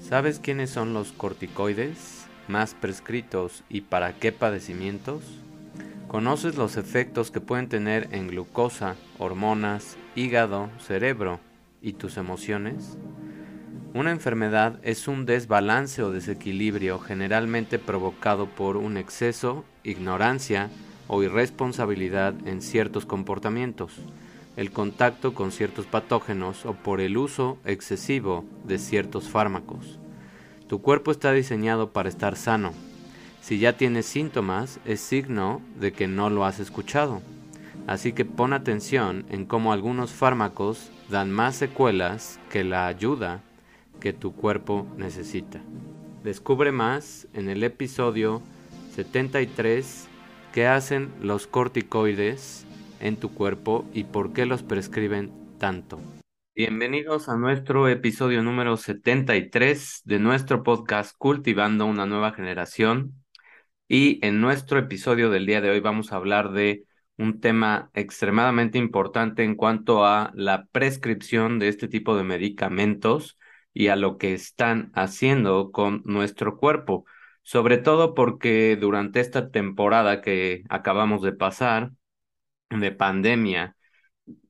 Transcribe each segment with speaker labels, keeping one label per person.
Speaker 1: ¿Sabes quiénes son los corticoides más prescritos y para qué padecimientos? ¿Conoces los efectos que pueden tener en glucosa, hormonas, hígado, cerebro y tus emociones? Una enfermedad es un desbalance o desequilibrio generalmente provocado por un exceso, ignorancia o irresponsabilidad en ciertos comportamientos el contacto con ciertos patógenos o por el uso excesivo de ciertos fármacos. Tu cuerpo está diseñado para estar sano. Si ya tienes síntomas, es signo de que no lo has escuchado. Así que pon atención en cómo algunos fármacos dan más secuelas que la ayuda que tu cuerpo necesita. Descubre más en el episodio 73 que hacen los corticoides en tu cuerpo y por qué los prescriben tanto. Bienvenidos a nuestro episodio número 73 de nuestro podcast Cultivando una nueva generación. Y en nuestro episodio del día de hoy vamos a hablar de un tema extremadamente importante en cuanto a la prescripción de este tipo de medicamentos y a lo que están haciendo con nuestro cuerpo. Sobre todo porque durante esta temporada que acabamos de pasar, de pandemia,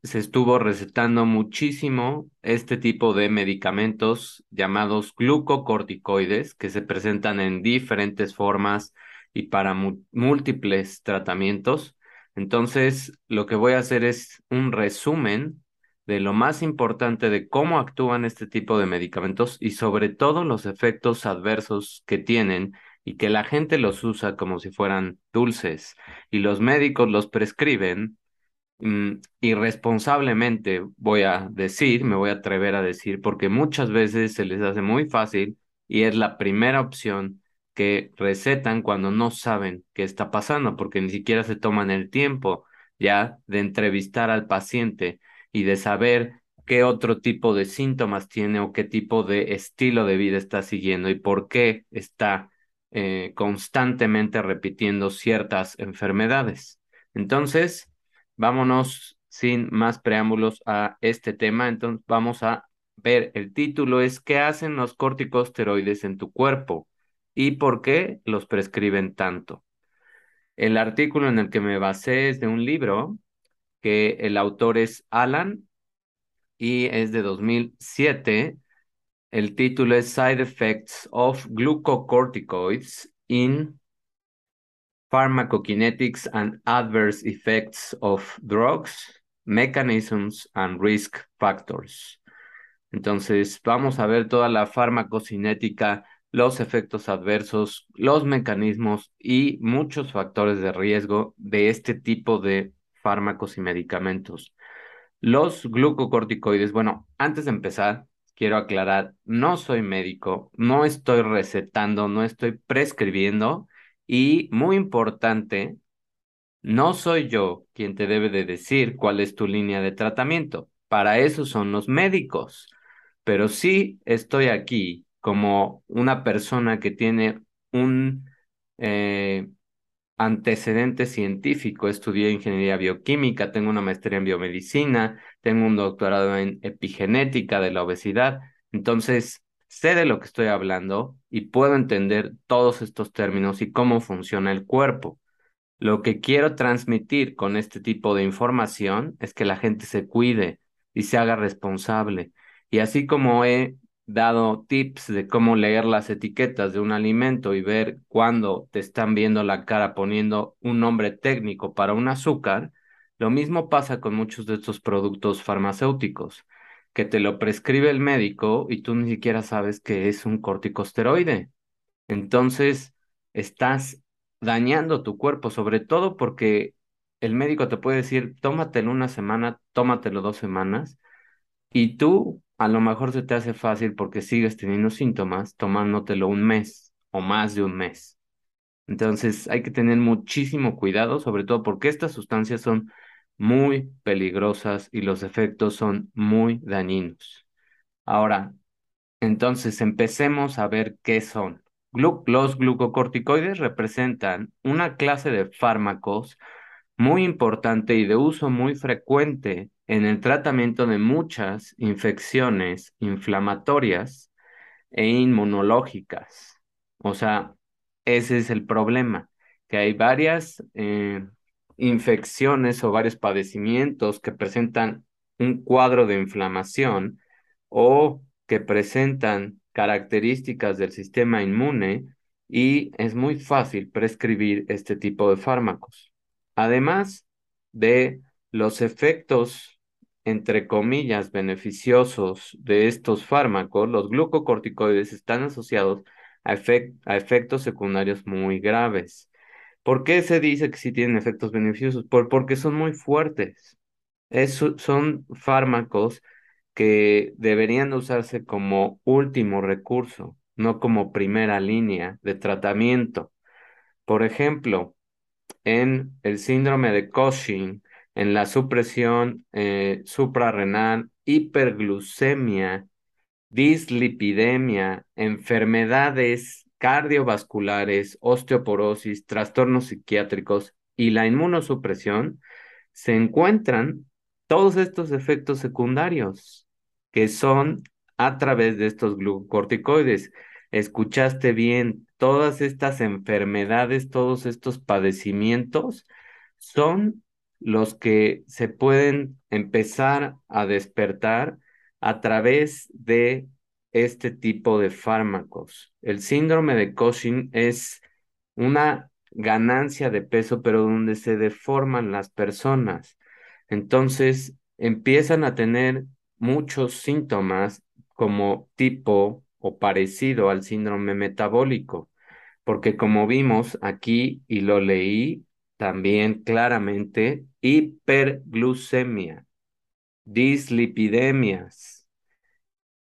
Speaker 1: se estuvo recetando muchísimo este tipo de medicamentos llamados glucocorticoides que se presentan en diferentes formas y para múltiples tratamientos. Entonces, lo que voy a hacer es un resumen de lo más importante de cómo actúan este tipo de medicamentos y sobre todo los efectos adversos que tienen y que la gente los usa como si fueran dulces y los médicos los prescriben mm, irresponsablemente, voy a decir, me voy a atrever a decir, porque muchas veces se les hace muy fácil y es la primera opción que recetan cuando no saben qué está pasando, porque ni siquiera se toman el tiempo ya de entrevistar al paciente y de saber qué otro tipo de síntomas tiene o qué tipo de estilo de vida está siguiendo y por qué está eh, constantemente repitiendo ciertas enfermedades. Entonces, vámonos sin más preámbulos a este tema. Entonces, vamos a ver, el título es ¿Qué hacen los corticosteroides en tu cuerpo? ¿Y por qué los prescriben tanto? El artículo en el que me basé es de un libro que el autor es Alan y es de 2007 el título es Side Effects of Glucocorticoids in Pharmacokinetics and Adverse Effects of Drugs, Mechanisms and Risk Factors. Entonces, vamos a ver toda la farmacocinética, los efectos adversos, los mecanismos y muchos factores de riesgo de este tipo de fármacos y medicamentos. Los glucocorticoides, bueno, antes de empezar, quiero aclarar, no soy médico, no estoy recetando, no estoy prescribiendo y muy importante, no soy yo quien te debe de decir cuál es tu línea de tratamiento. Para eso son los médicos. Pero sí estoy aquí como una persona que tiene un eh, antecedente científico. Estudié ingeniería bioquímica, tengo una maestría en biomedicina, tengo un doctorado en epigenética de la obesidad. Entonces, sé de lo que estoy hablando y puedo entender todos estos términos y cómo funciona el cuerpo. Lo que quiero transmitir con este tipo de información es que la gente se cuide y se haga responsable. Y así como he dado tips de cómo leer las etiquetas de un alimento y ver cuándo te están viendo la cara poniendo un nombre técnico para un azúcar, lo mismo pasa con muchos de estos productos farmacéuticos, que te lo prescribe el médico y tú ni siquiera sabes que es un corticosteroide. Entonces, estás dañando tu cuerpo, sobre todo porque el médico te puede decir, tómatelo una semana, tómatelo dos semanas, y tú a lo mejor se te hace fácil porque sigues teniendo síntomas tomándotelo un mes o más de un mes. Entonces hay que tener muchísimo cuidado, sobre todo porque estas sustancias son muy peligrosas y los efectos son muy dañinos. Ahora, entonces empecemos a ver qué son. los glucocorticoides representan una clase de fármacos muy importante y de uso muy frecuente en el tratamiento de muchas infecciones inflamatorias e inmunológicas. O sea, ese es el problema, que hay varias eh, infecciones o varios padecimientos que presentan un cuadro de inflamación o que presentan características del sistema inmune y es muy fácil prescribir este tipo de fármacos. Además de los efectos, entre comillas, beneficiosos de estos fármacos, los glucocorticoides están asociados a, efectos secundarios muy graves. ¿Por qué se dice que sí tienen efectos beneficiosos? porque son muy fuertes. son fármacos que deberían usarse como último recurso, no como primera línea de tratamiento. Por ejemplo, en el síndrome de Cushing, en la supresión eh, suprarrenal, hiperglucemia, dislipidemia, enfermedades cardiovasculares, osteoporosis, trastornos psiquiátricos y la inmunosupresión, se encuentran todos estos efectos secundarios que son a través de estos glucocorticoides. Escuchaste bien, todas estas enfermedades, todos estos padecimientos son los que se pueden empezar a despertar a través de este tipo de fármacos. El síndrome de Cushing es una ganancia de peso, pero donde se deforman las personas. Entonces empiezan a tener muchos síntomas como tipo o parecido al síndrome metabólico, porque como vimos aquí y lo leí también claramente, hiperglucemia, dislipidemias,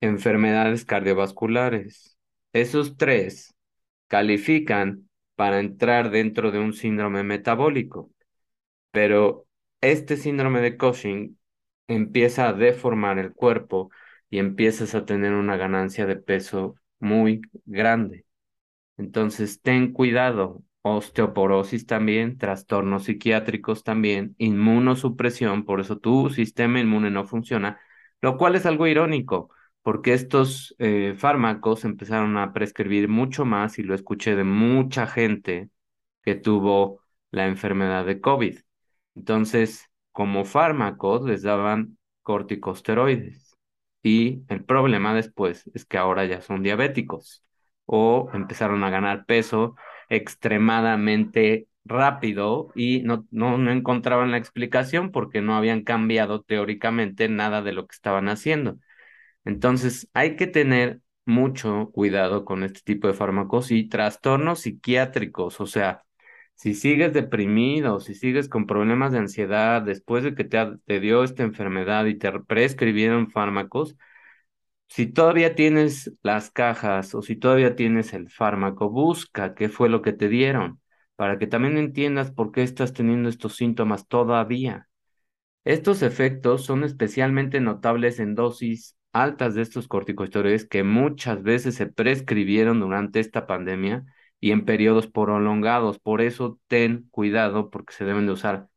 Speaker 1: enfermedades cardiovasculares. Esos tres califican para entrar dentro de un síndrome metabólico, pero este síndrome de Cushing empieza a deformar el cuerpo y empiezas a tener una ganancia de peso muy grande. Entonces, ten cuidado. Osteoporosis también, trastornos psiquiátricos también, inmunosupresión, por eso tu sistema inmune no funciona, lo cual es algo irónico, porque estos eh, fármacos empezaron a prescribir mucho más y lo escuché de mucha gente que tuvo la enfermedad de COVID. Entonces, como fármacos les daban corticosteroides y el problema después es que ahora ya son diabéticos o empezaron a ganar peso extremadamente rápido y no, no, encontraban la explicación porque no habían cambiado teóricamente nada de lo que estaban haciendo. Entonces hay que tener mucho cuidado con este tipo de fármacos y trastornos psiquiátricos, o sea, si sigues deprimido, si sigues con problemas de ansiedad después de que te, te dio esta enfermedad y te prescribieron fármacos, si todavía tienes las cajas o si todavía tienes el fármaco, busca qué fue lo que te dieron para que también entiendas por qué estás teniendo estos síntomas todavía. Estos efectos son especialmente notables en dosis altas de estos corticosteroides que muchas veces se prescribieron durante esta pandemia y en periodos prolongados. Por eso ten cuidado porque se deben de usar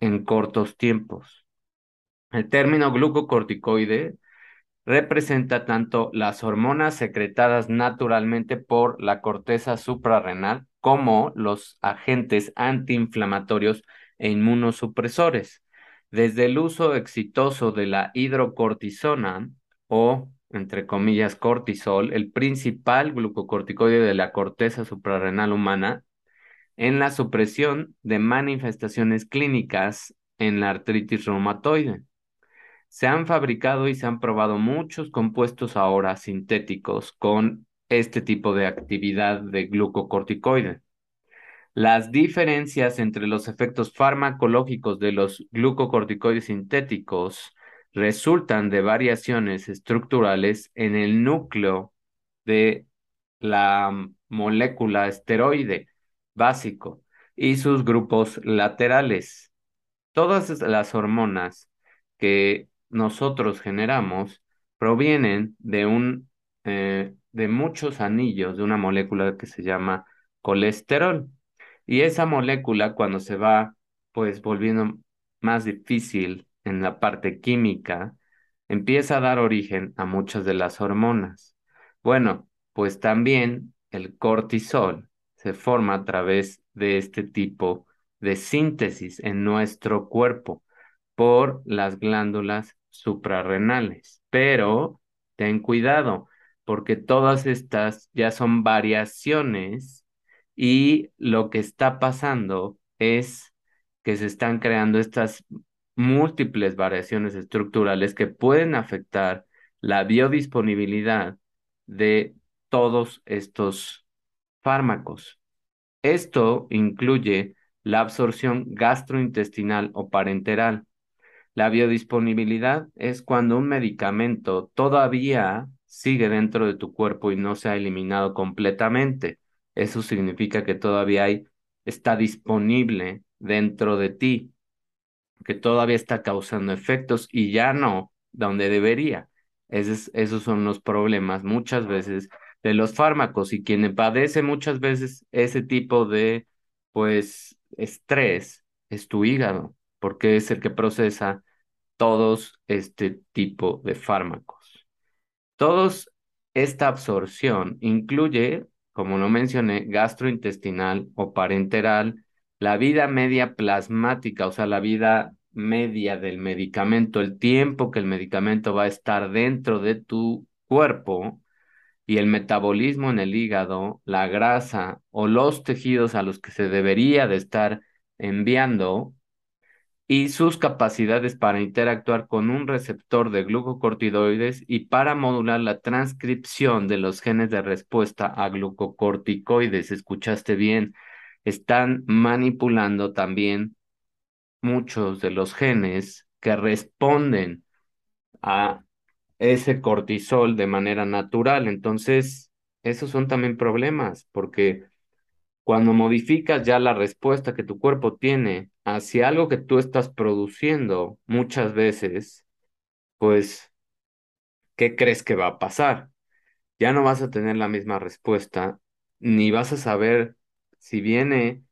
Speaker 1: en cortos tiempos. El término glucocorticoide representa tanto las hormonas secretadas naturalmente por la corteza suprarrenal como los agentes antiinflamatorios e inmunosupresores. Desde el uso exitoso de la hidrocortisona o entre comillas, cortisol, el principal glucocorticoide de la corteza suprarrenal humana, en la supresión de manifestaciones clínicas en la artritis reumatoide. Se han fabricado y se han probado muchos compuestos ahora sintéticos con este tipo de actividad de glucocorticoide. Las diferencias entre los efectos farmacológicos de los glucocorticoides sintéticos resultan de variaciones estructurales en el núcleo de la molécula esteroide básico y sus grupos laterales. Todas las hormonas que nosotros generamos provienen de un eh, de muchos anillos de una molécula que se llama colesterol. Y esa molécula cuando se va pues volviendo más difícil en la parte química, empieza a dar origen a muchas de las hormonas. Bueno, pues también el cortisol se forma a través de este tipo de síntesis en nuestro cuerpo por las glándulas suprarrenales. Pero ten cuidado, porque todas estas ya son variaciones y lo que está pasando es que se están creando estas múltiples variaciones estructurales que pueden afectar la biodisponibilidad de todos estos fármacos. Esto incluye la absorción gastrointestinal o parenteral. La biodisponibilidad es cuando un medicamento todavía sigue dentro de tu cuerpo y no se ha eliminado completamente. Eso significa que todavía hay, está disponible dentro de ti, que todavía está causando efectos y ya no donde debería. Esos, esos son los problemas muchas veces de los fármacos y quien padece muchas veces ese tipo de, pues, estrés es tu hígado, porque es el que procesa todos este tipo de fármacos. Todos esta absorción incluye, como lo mencioné, gastrointestinal o parenteral, la vida media plasmática, o sea, la vida media del medicamento, el tiempo que el medicamento va a estar dentro de tu cuerpo y el metabolismo en el hígado, la grasa o los tejidos a los que se debería de estar enviando y sus capacidades para interactuar con un receptor de glucocorticoides y para modular la transcripción de los genes de respuesta a glucocorticoides. ¿Escuchaste bien? Están manipulando también muchos de los genes que responden a ese cortisol de manera natural. Entonces, esos son también problemas, porque cuando modificas ya la respuesta que tu cuerpo tiene hacia algo que tú estás produciendo muchas veces, pues, ¿qué crees que va a pasar? Ya no vas a tener la misma respuesta, ni vas a saber si viene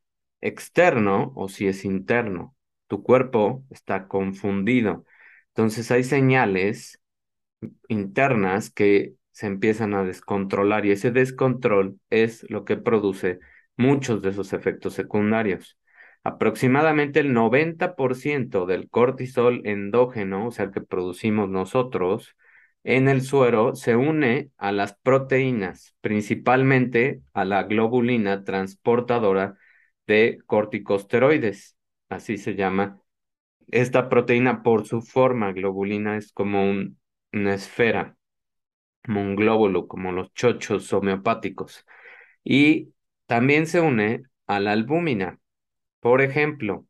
Speaker 1: externo o si es interno. Tu cuerpo está confundido. Entonces hay señales internas que se empiezan a descontrolar y ese descontrol es lo que produce muchos de esos efectos secundarios. Aproximadamente el 90% del cortisol endógeno, o sea, el que producimos nosotros, en el suero se une a las proteínas, principalmente a la globulina transportadora de corticosteroides, así se llama. Esta proteína por su forma globulina es como una esfera, como un glóbulo, como los chochos homeopáticos. Y también se une a la albúmina. Por ejemplo,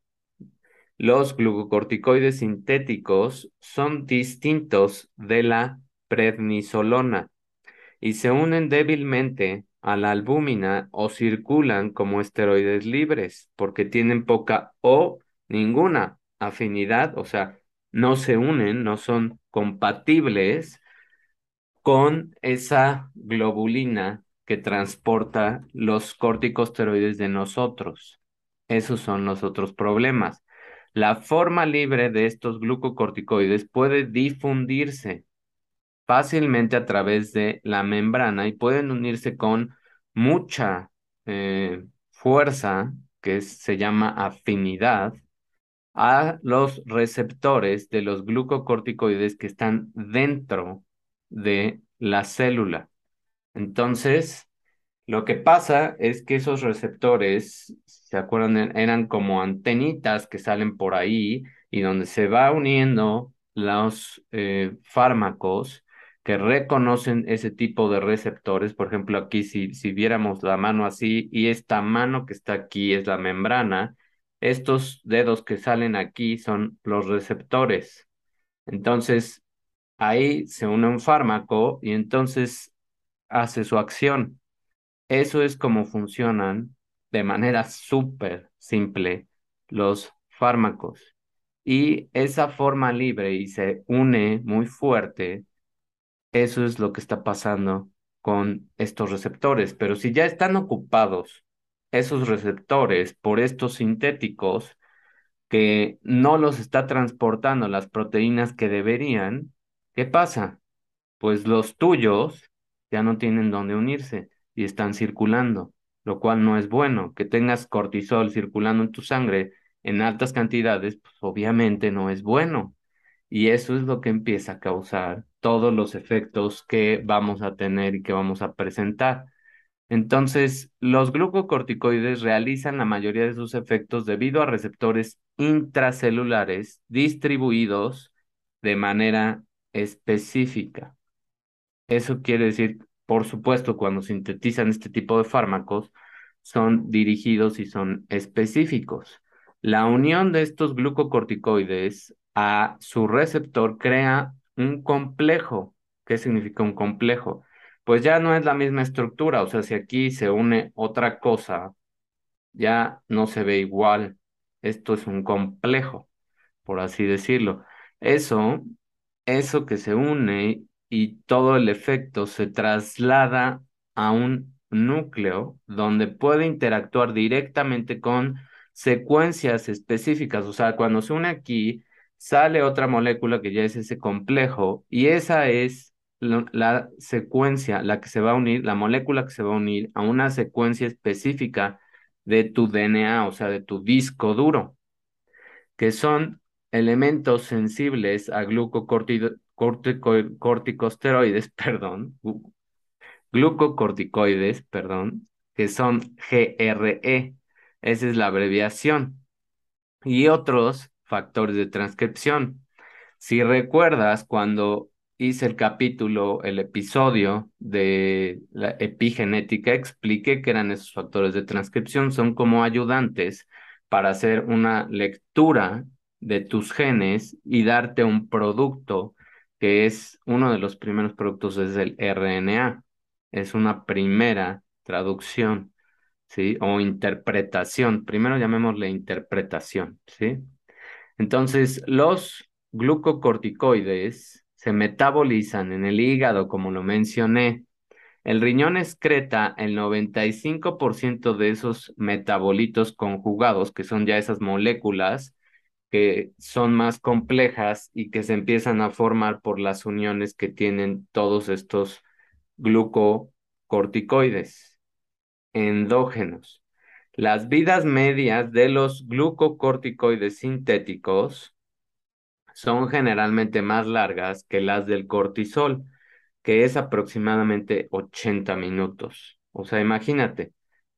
Speaker 1: los glucocorticoides sintéticos son distintos de la prednisolona y se unen débilmente a la albúmina o circulan como esteroides libres porque tienen poca o ninguna afinidad, o sea, no se unen, no son compatibles con esa globulina que transporta los corticosteroides de nosotros. Esos son los otros problemas. La forma libre de estos glucocorticoides puede difundirse fácilmente a través de la membrana y pueden unirse con mucha eh, fuerza, que se llama afinidad, a los receptores de los glucocorticoides que están dentro de la célula. Entonces, lo que pasa es que esos receptores, ¿se acuerdan? Eran como antenitas que salen por ahí y donde se va uniendo los eh, fármacos que reconocen ese tipo de receptores. Por ejemplo, aquí si, si viéramos la mano así y esta mano que está aquí es la membrana, estos dedos que salen aquí son los receptores. Entonces, ahí se une un fármaco y entonces hace su acción. Eso es como funcionan de manera súper simple los fármacos. Y esa forma libre y se une muy fuerte, eso es lo que está pasando con estos receptores. Pero si ya están ocupados esos receptores por estos sintéticos que no los está transportando las proteínas que deberían, ¿qué pasa? Pues los tuyos ya no tienen dónde unirse y están circulando, lo cual no es bueno. Que tengas cortisol circulando en tu sangre en altas cantidades, pues obviamente no es bueno. Y eso es lo que empieza a causar todos los efectos que vamos a tener y que vamos a presentar. Entonces, los glucocorticoides realizan la mayoría de sus efectos debido a receptores intracelulares distribuidos de manera específica. Eso quiere decir, por supuesto, cuando sintetizan este tipo de fármacos, son dirigidos y son específicos. La unión de estos glucocorticoides a su receptor crea un complejo. ¿Qué significa un complejo? Pues ya no es la misma estructura, o sea, si aquí se une otra cosa, ya no se ve igual. Esto es un complejo, por así decirlo. Eso, eso que se une y todo el efecto se traslada a un núcleo donde puede interactuar directamente con secuencias específicas. O sea, cuando se une aquí, sale otra molécula que ya es ese complejo y esa es la, secuencia, la que se va a unir, la molécula que se va a unir a una secuencia específica de tu DNA, o sea, de tu disco duro, que son elementos sensibles a glucocorticosteroides, perdón, glucocorticoides, perdón, que son GRE. Esa es la abreviación. Y otros factores de transcripción. Si recuerdas, cuando hice el capítulo, el episodio de la epigenética, expliqué que eran esos factores de transcripción, son como ayudantes para hacer una lectura de tus genes y darte un producto que es uno de los primeros productos es el RNA. Es una primera traducción, ¿sí? O interpretación. Primero llamémosle interpretación, ¿sí? Entonces, los glucocorticoides se metabolizan en el hígado, como lo mencioné. El riñón excreta el 95% de esos metabolitos conjugados, que son ya esas moléculas que son más complejas y que se empiezan a formar por las uniones que tienen todos estos glucocorticoides endógenos. Las vidas medias de los glucocorticoides sintéticos son generalmente más largas que las del cortisol, que es aproximadamente 80 minutos. O sea, imagínate.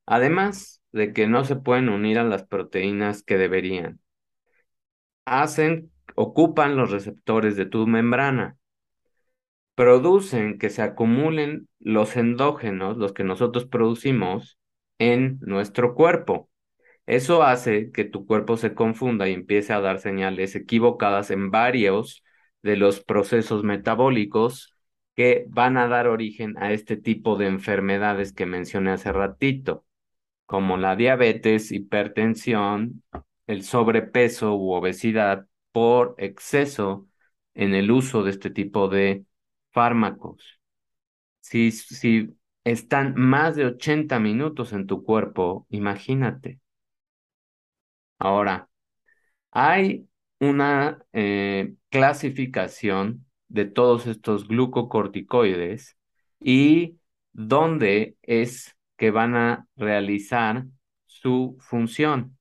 Speaker 1: Además de que no se pueden unir a las proteínas que deberían hacen, ocupan los receptores de tu membrana, producen que se acumulen los endógenos, los que nosotros producimos, en nuestro cuerpo. Eso hace que tu cuerpo se confunda y empiece a dar señales equivocadas en varios de los procesos metabólicos que van a dar origen a este tipo de enfermedades que mencioné hace ratito, como la diabetes, hipertensión, el sobrepeso u obesidad por exceso en el uso de este tipo de fármacos. Si, si están más de 80 minutos en tu cuerpo, imagínate. Ahora, hay una eh, clasificación de todos estos glucocorticoides y dónde es que van a realizar su función.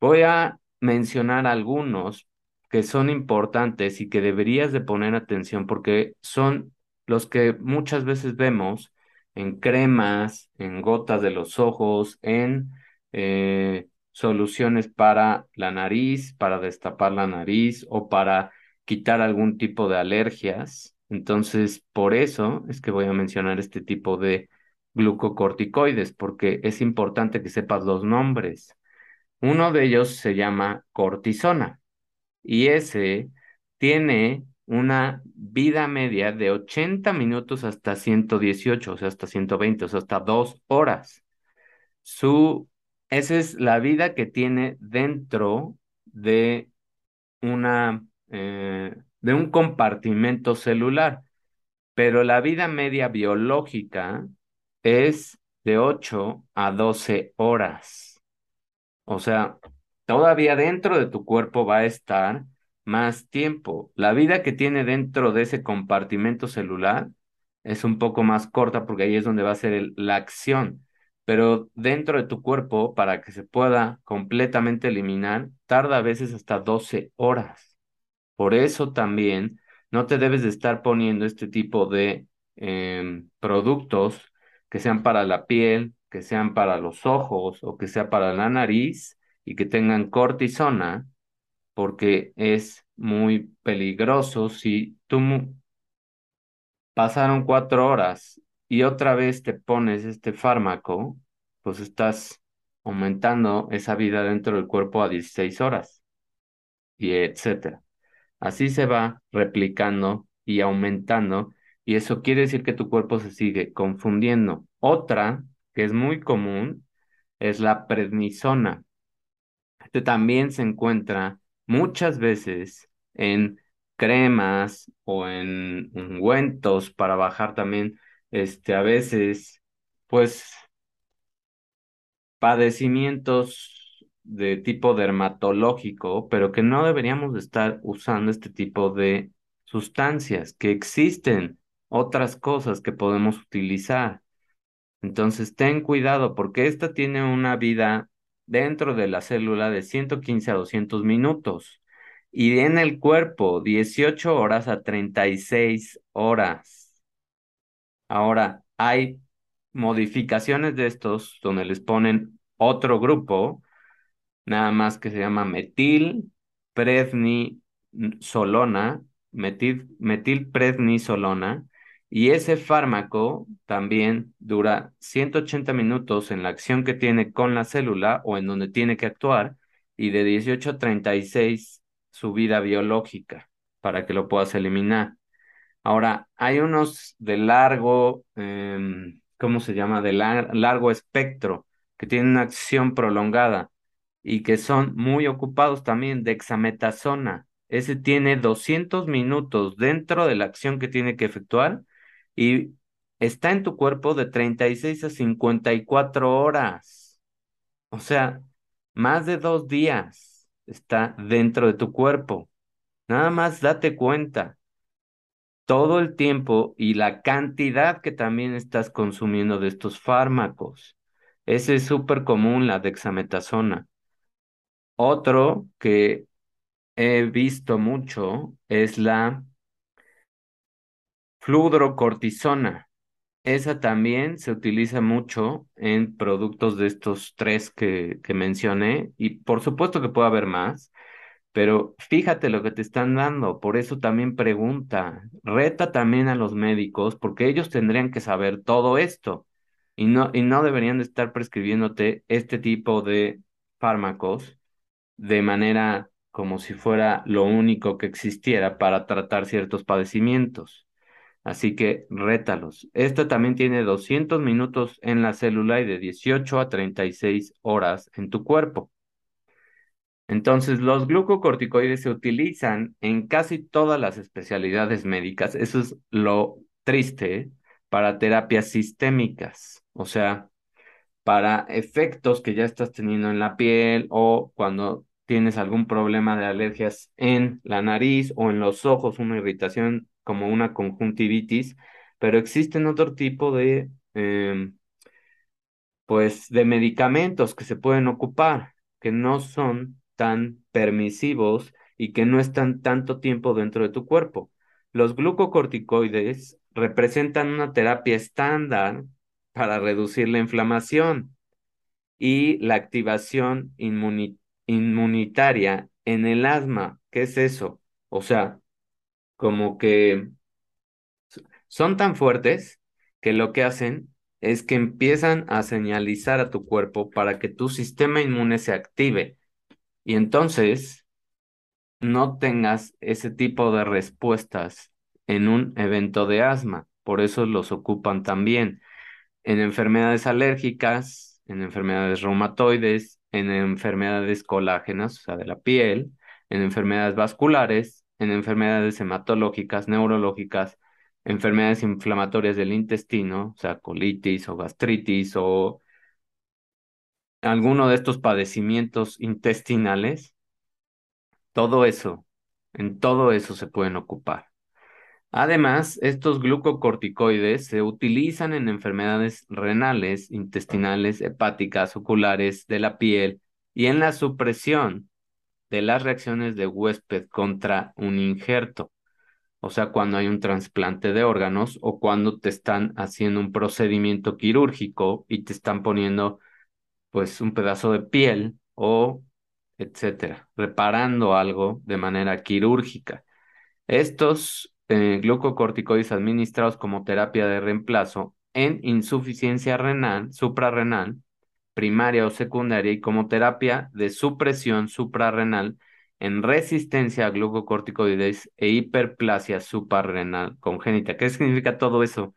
Speaker 1: Voy a mencionar algunos que son importantes y que deberías de poner atención porque son los que muchas veces vemos en cremas, en gotas de los ojos, en eh, soluciones para la nariz, para destapar la nariz o para quitar algún tipo de alergias. Entonces, por eso es que voy a mencionar este tipo de glucocorticoides, porque es importante que sepas los nombres. Uno de ellos se llama cortisona y ese tiene una vida media de 80 minutos hasta 118, o sea, hasta 120, o sea, hasta dos horas. Su, esa es la vida que tiene dentro de una, eh, de un compartimento celular, pero la vida media biológica es de 8 a 12 horas. O sea, todavía dentro de tu cuerpo va a estar más tiempo. La vida que tiene dentro de ese compartimento celular es un poco más corta porque ahí es donde va a ser la acción. Pero dentro de tu cuerpo, para que se pueda completamente eliminar, tarda a veces hasta 12 horas. Por eso también no te debes de estar poniendo este tipo de em, productos que sean para la piel, que sean para los ojos o que sea para la nariz y que tengan cortisona, porque es muy peligroso si tú pasaron cuatro horas y otra vez te pones este fármaco, pues estás aumentando esa vida dentro del cuerpo a 16 horas y etcétera. Así se va replicando y aumentando, y eso quiere decir que tu cuerpo se sigue confundiendo. Otra, que es muy común, es la prednisona. Este también se encuentra muchas veces en cremas o en ungüentos para bajar también, este, a veces, pues padecimientos de tipo dermatológico, pero que no deberíamos de estar usando este tipo de sustancias, que existen otras cosas que podemos utilizar. Entonces, ten cuidado porque esta tiene una vida dentro de la célula de 115 a 200 minutos y en el cuerpo 18 horas a 36 horas. Ahora, hay modificaciones de estos donde les ponen otro grupo, nada más que se llama metil prednisolona, metil, metilprednisolona, y ese fármaco también dura 180 minutos en la acción que tiene con la célula o en donde tiene que actuar, y de 18 a 36 su vida biológica para que lo puedas eliminar. Ahora, hay unos de largo, em, ¿cómo se llama? De lar- largo espectro, que tienen una acción prolongada y que son muy ocupados también. Dexametasona, ese tiene 200 minutos dentro de la acción que tiene que efectuar y está en tu cuerpo de 36 a 54 horas. O sea, más de dos días está dentro de tu cuerpo. Nada más date cuenta todo el tiempo y la cantidad que también estás consumiendo de estos fármacos. Ese es súper común, la dexametasona. Otro que he visto mucho es la fludrocortisona. Esa también se utiliza mucho en productos de estos tres que, mencioné y por supuesto que puede haber más. Pero fíjate lo que te están dando, por eso también pregunta, reta también a los médicos, porque ellos tendrían que saber todo esto y no, y no deberían de estar prescribiéndote este tipo de fármacos de manera como si fuera lo único que existiera para tratar ciertos padecimientos. Así que rétalos. Esta también tiene 200 minutos en la célula y de 18 a 36 horas en tu cuerpo. Entonces, los glucocorticoides se utilizan en casi todas las especialidades médicas. Eso es lo triste para terapias sistémicas, o sea, para efectos que ya estás teniendo en la piel o cuando tienes algún problema de alergias en la nariz o en los ojos, una irritación como una conjuntivitis, pero existen otro tipo de, em, pues, de medicamentos que se pueden ocupar, que no son tan permisivos y que no están tanto tiempo dentro de tu cuerpo. Los glucocorticoides representan una terapia estándar para reducir la inflamación y la activación inmuni- inmunitaria en el asma. ¿Qué es eso? O sea, como que son tan fuertes que lo que hacen es que empiezan a señalizar a tu cuerpo para que tu sistema inmune se active y entonces no tengas ese tipo de respuestas en un evento de asma. Por eso los ocupan también en enfermedades alérgicas, en enfermedades reumatoides, en enfermedades colágenas, o sea, de la piel, en enfermedades vasculares, en enfermedades hematológicas, neurológicas, enfermedades inflamatorias del intestino, o sea, colitis o gastritis o alguno de estos padecimientos intestinales, todo eso, en todo eso se pueden ocupar. Además, estos glucocorticoides se utilizan en enfermedades renales, intestinales, hepáticas, oculares, de la piel y en la supresión de las reacciones de huésped contra un injerto. O sea, cuando hay un trasplante de órganos o cuando te están haciendo un procedimiento quirúrgico y te están poniendo pues un pedazo de piel o etcétera, reparando algo de manera quirúrgica. Estos eh, glucocorticoides administrados como terapia de reemplazo en insuficiencia renal, suprarrenal, primaria o secundaria y como terapia de supresión suprarrenal en resistencia a glucocorticoides e hiperplasia suprarrenal congénita. ¿Qué significa todo eso?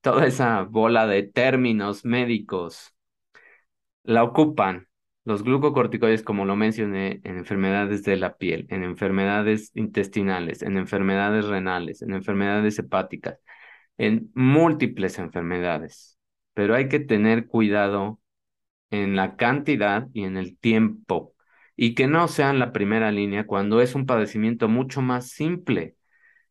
Speaker 1: Toda esa bola de términos médicos la ocupan los glucocorticoides, como lo mencioné, en enfermedades de la piel, en enfermedades intestinales, en enfermedades renales, en enfermedades hepáticas, en múltiples enfermedades. Pero hay que tener cuidado en la cantidad y en el tiempo, y que no sean la primera línea cuando es un padecimiento mucho más simple,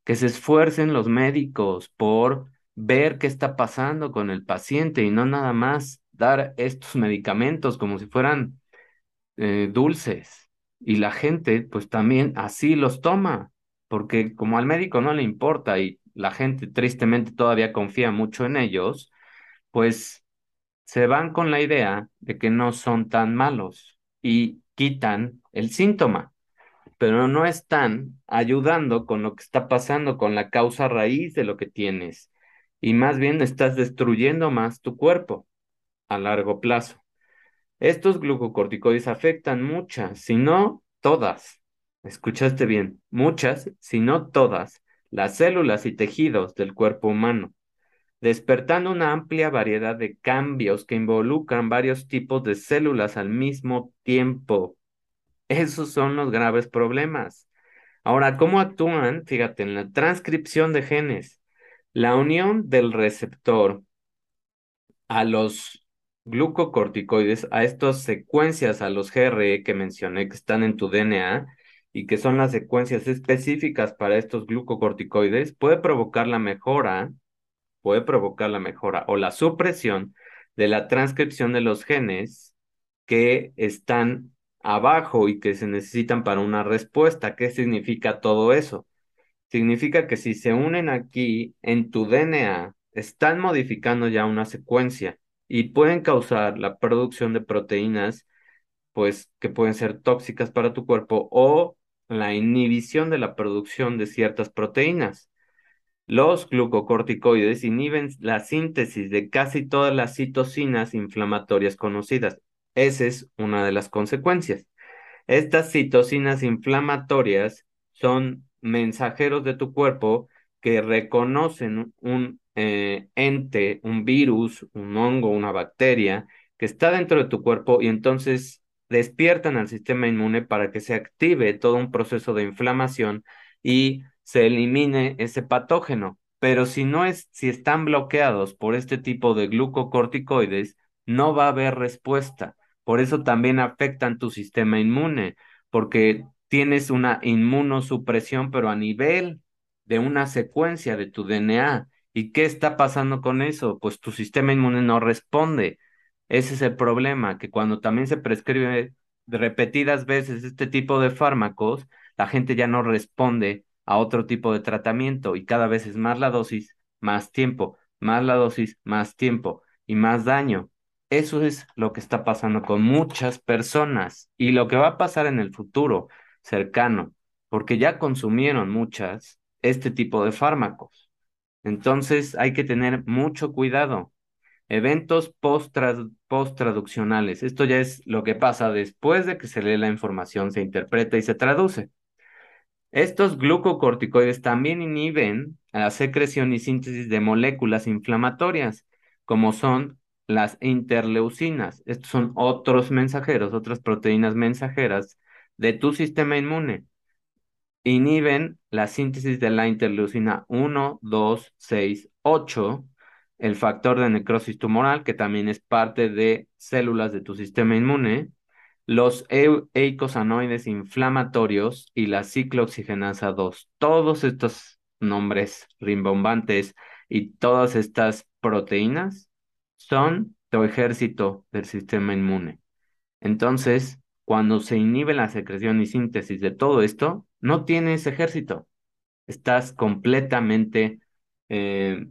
Speaker 1: que se esfuercen los médicos por ver qué está pasando con el paciente y no nada más dar estos medicamentos como si fueran eh, dulces y la gente pues también así los toma, porque como al médico no le importa y la gente tristemente todavía confía mucho en ellos, pues se van con la idea de que no son tan malos y quitan el síntoma, pero no están ayudando con lo que está pasando, con la causa raíz de lo que tienes, y más bien estás destruyendo más tu cuerpo a largo plazo. Estos glucocorticoides afectan muchas, si no todas, escuchaste bien, muchas, si no todas, las células y tejidos del cuerpo humano, despertando una amplia variedad de cambios que involucran varios tipos de células al mismo tiempo. Esos son los graves problemas. Ahora, ¿cómo actúan? Fíjate, en la transcripción de genes. La unión del receptor a los glucocorticoides a estas secuencias, a los GRE que mencioné que están en tu DNA y que son las secuencias específicas para estos glucocorticoides, puede provocar la mejora, puede provocar la mejora o la supresión de la transcripción de los genes que están abajo y que se necesitan para una respuesta. ¿Qué significa todo eso? Significa que si se unen aquí en tu DNA, están modificando ya una secuencia y pueden causar la producción de proteínas, pues que pueden ser tóxicas para tu cuerpo o la inhibición de la producción de ciertas proteínas. Los glucocorticoides inhiben la síntesis de casi todas las citocinas inflamatorias conocidas. Esa es una de las consecuencias. Estas citocinas inflamatorias son mensajeros de tu cuerpo que reconocen un eh, ente, un virus, un hongo, una bacteria que está dentro de tu cuerpo y entonces despiertan al sistema inmune para que se active todo un proceso de inflamación y se elimine ese patógeno. Pero si no es, si están bloqueados por este tipo de glucocorticoides, no va a haber respuesta. Por eso también afectan tu sistema inmune, porque tienes una inmunosupresión, pero a nivel de una secuencia de tu DNA. ¿Y qué está pasando con eso? Pues tu sistema inmune no responde. Ese es el problema, que cuando también se prescribe repetidas veces este tipo de fármacos, la gente ya no responde a otro tipo de tratamiento y cada vez es más la dosis, más tiempo, más la dosis, más tiempo y más daño. Eso es lo que está pasando con muchas personas y lo que va a pasar en el futuro cercano, porque ya consumieron muchas este tipo de fármacos. Entonces hay que tener mucho cuidado. Eventos post-traduccionales. Esto ya es lo que pasa después de que se lee la información, se interpreta y se traduce. Estos glucocorticoides también inhiben la secreción y síntesis de moléculas inflamatorias, como son las interleucinas. Estos son otros mensajeros, otras proteínas mensajeras de tu sistema inmune inhiben la síntesis de la interleucina 1, 2, 6, 8, el factor de necrosis tumoral, que también es parte de células de tu sistema inmune, los eicosanoides inflamatorios y la ciclooxigenasa 2. Todos estos nombres rimbombantes y todas estas proteínas son tu ejército del sistema inmune. Entonces, cuando se inhibe la secreción y síntesis de todo esto, no tienes ejército. Estás completamente, eh,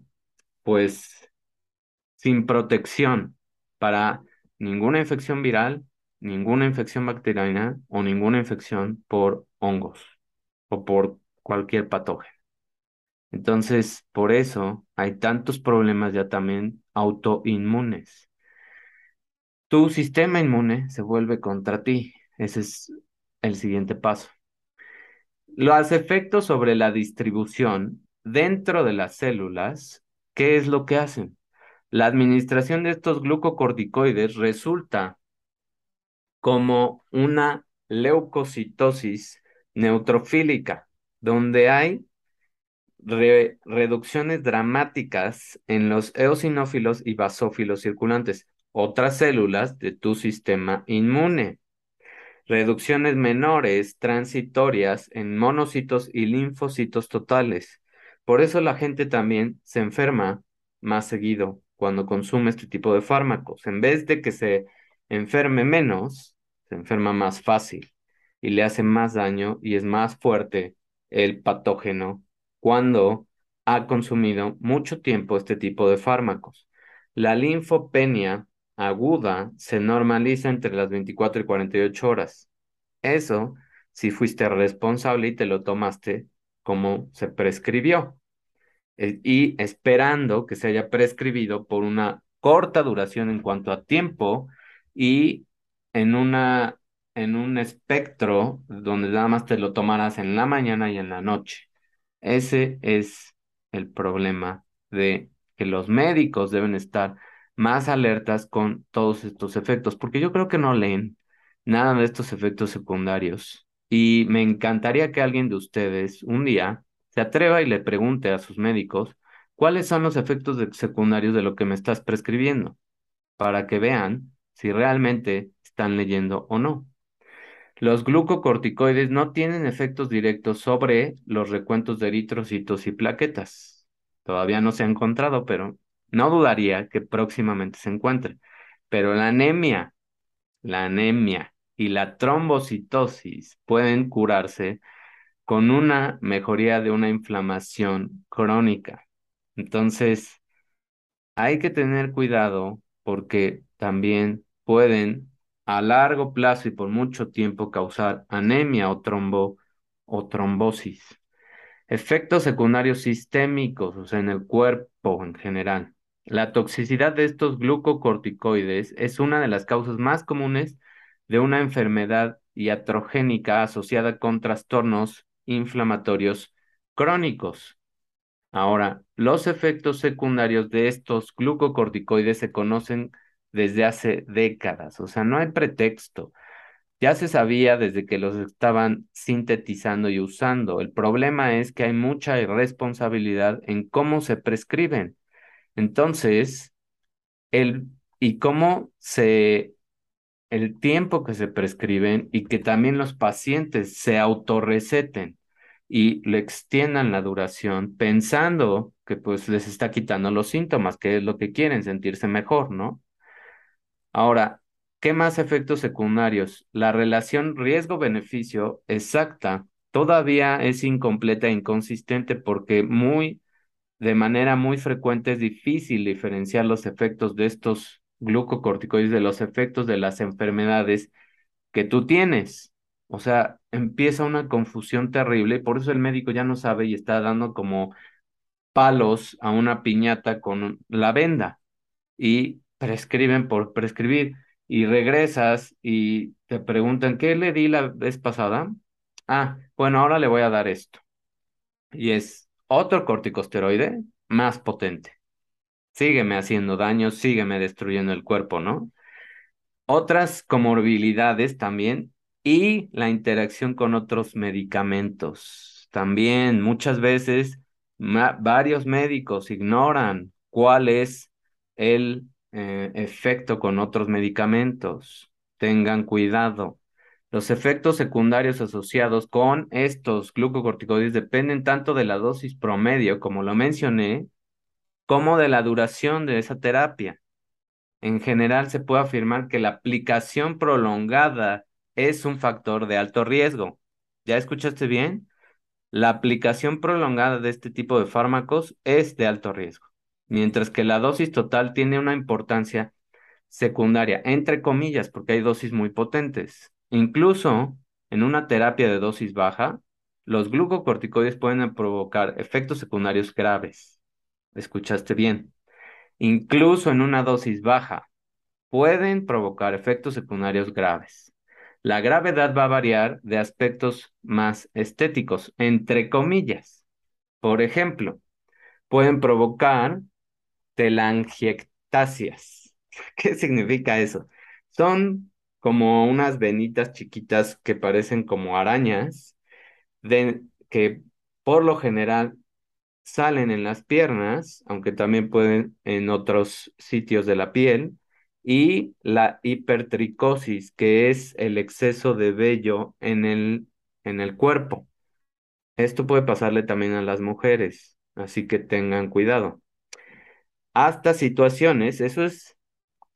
Speaker 1: pues, sin protección para ninguna infección viral, ninguna infección bacteriana o ninguna infección por hongos o por cualquier patógeno. Entonces, por eso hay tantos problemas ya también autoinmunes. Tu sistema inmune se vuelve contra ti. Ese es el siguiente paso. Los efectos sobre la distribución dentro de las células, ¿qué es lo que hacen? La administración de estos glucocorticoides resulta como una leucocitosis neutrofílica, donde hay reducciones dramáticas en los eosinófilos y basófilos circulantes, otras células de tu sistema inmune. Reducciones menores transitorias en monocitos y linfocitos totales. Por eso la gente también se enferma más seguido cuando consume este tipo de fármacos. En vez de que se enferme menos, se enferma más fácil y le hace más daño y es más fuerte el patógeno cuando ha consumido mucho tiempo este tipo de fármacos. La linfopenia aguda se normaliza entre las 24 y 48 horas. Eso si fuiste responsable y te lo tomaste como se prescribió. Eh, y esperando que se haya prescribido por una corta duración en cuanto a tiempo y en una en un espectro donde nada más te lo tomarás en la mañana y en la noche. Ese es el problema de que los médicos deben estar más alertas con todos estos efectos, porque yo creo que no leen nada de estos efectos secundarios. Y me encantaría que alguien de ustedes un día se atreva y le pregunte a sus médicos cuáles son los efectos secundarios de lo que me estás prescribiendo, para que vean si realmente están leyendo o no. Los glucocorticoides no tienen efectos directos sobre los recuentos de eritrocitos y plaquetas. Todavía no se ha encontrado, pero no dudaría que próximamente se encuentre. Pero la anemia, la anemia y la trombocitosis pueden curarse con una mejoría de una inflamación crónica. Entonces, hay que tener cuidado porque también pueden a largo plazo y por mucho tiempo causar anemia o trombo o trombosis. Efectos secundarios sistémicos, o sea, en el cuerpo en general. La toxicidad de estos glucocorticoides es una de las causas más comunes de una enfermedad iatrogénica asociada con trastornos inflamatorios crónicos. Ahora, los efectos secundarios de estos glucocorticoides se conocen desde hace décadas, o sea, no hay pretexto. Ya se sabía desde que los estaban sintetizando y usando. El problema es que hay mucha irresponsabilidad en cómo se prescriben. Entonces, el, y cómo se, el tiempo que se prescriben y que también los pacientes se autorreceten y le extiendan la duración pensando que pues les está quitando los síntomas, que es lo que quieren, sentirse mejor, ¿no? Ahora, ¿qué más efectos secundarios? La relación riesgo-beneficio exacta todavía es incompleta e inconsistente porque muy, de manera muy frecuente es difícil diferenciar los efectos de estos glucocorticoides de los efectos de las enfermedades que tú tienes. O sea, empieza una confusión terrible y por eso el médico ya no sabe y está dando como palos a una piñata con la venda. Y prescriben por prescribir y regresas y te preguntan, ¿qué le di la vez pasada? Ah, bueno, ahora le voy a dar esto. Y es otro corticosteroide más potente. Sígueme haciendo daño, sígueme destruyendo el cuerpo, ¿no? Otras comorbilidades también y la interacción con otros medicamentos. También muchas veces varios médicos ignoran cuál es el eh, efecto con otros medicamentos. Tengan cuidado. Los efectos secundarios asociados con estos glucocorticoides dependen tanto de la dosis promedio, como lo mencioné, como de la duración de esa terapia. En general, se puede afirmar que la aplicación prolongada es un factor de alto riesgo. ¿Ya escuchaste bien? La aplicación prolongada de este tipo de fármacos es de alto riesgo, mientras que la dosis total tiene una importancia secundaria, entre comillas, porque hay dosis muy potentes. Incluso en una terapia de dosis baja, los glucocorticoides pueden provocar efectos secundarios graves. ¿Escuchaste bien? Incluso en una dosis baja, pueden provocar efectos secundarios graves. La gravedad va a variar de aspectos más estéticos, entre comillas. Por ejemplo, pueden provocar telangiectasias. ¿Qué significa eso? Son como unas venitas chiquitas que parecen como arañas, que por lo general salen en las piernas, aunque también pueden en otros sitios de la piel, y la hipertricosis, que es el exceso de vello en el, en el cuerpo. Esto puede pasarle también a las mujeres, así que tengan cuidado. Hasta situaciones, eso es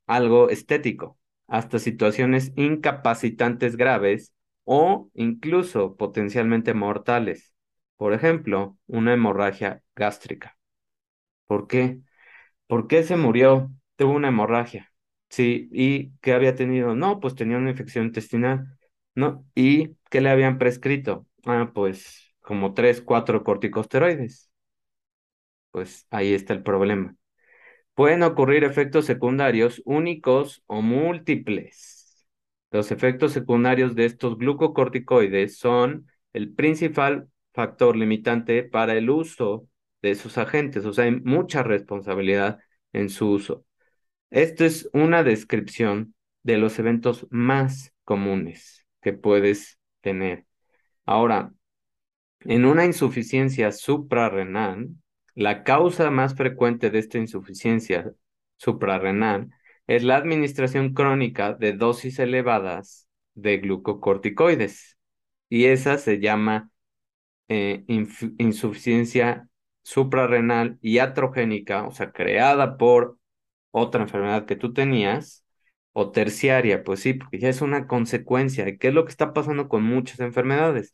Speaker 1: algo estético, hasta situaciones incapacitantes graves o incluso potencialmente mortales. Por ejemplo, una hemorragia gástrica. ¿Por qué? ¿Por qué se murió? Tuvo una hemorragia. Sí, ¿y qué había tenido? No, pues tenía una infección intestinal. ¿No? ¿Y qué le habían prescrito? Ah, pues como tres, cuatro corticosteroides. Pues ahí está el problema. Pueden ocurrir efectos secundarios únicos o múltiples. Los efectos secundarios de estos glucocorticoides son el principal factor limitante para el uso de esos agentes, o sea, hay mucha responsabilidad en su uso. Esto es una descripción de los eventos más comunes que puedes tener. Ahora, en una insuficiencia suprarrenal, la causa más frecuente de esta insuficiencia suprarrenal es la administración crónica de dosis elevadas de glucocorticoides y esa se llama eh, insuficiencia suprarrenal iatrogénica, o sea, creada por otra enfermedad que tú tenías, o terciaria, pues sí, porque ya es una consecuencia de qué es lo que está pasando con muchas enfermedades.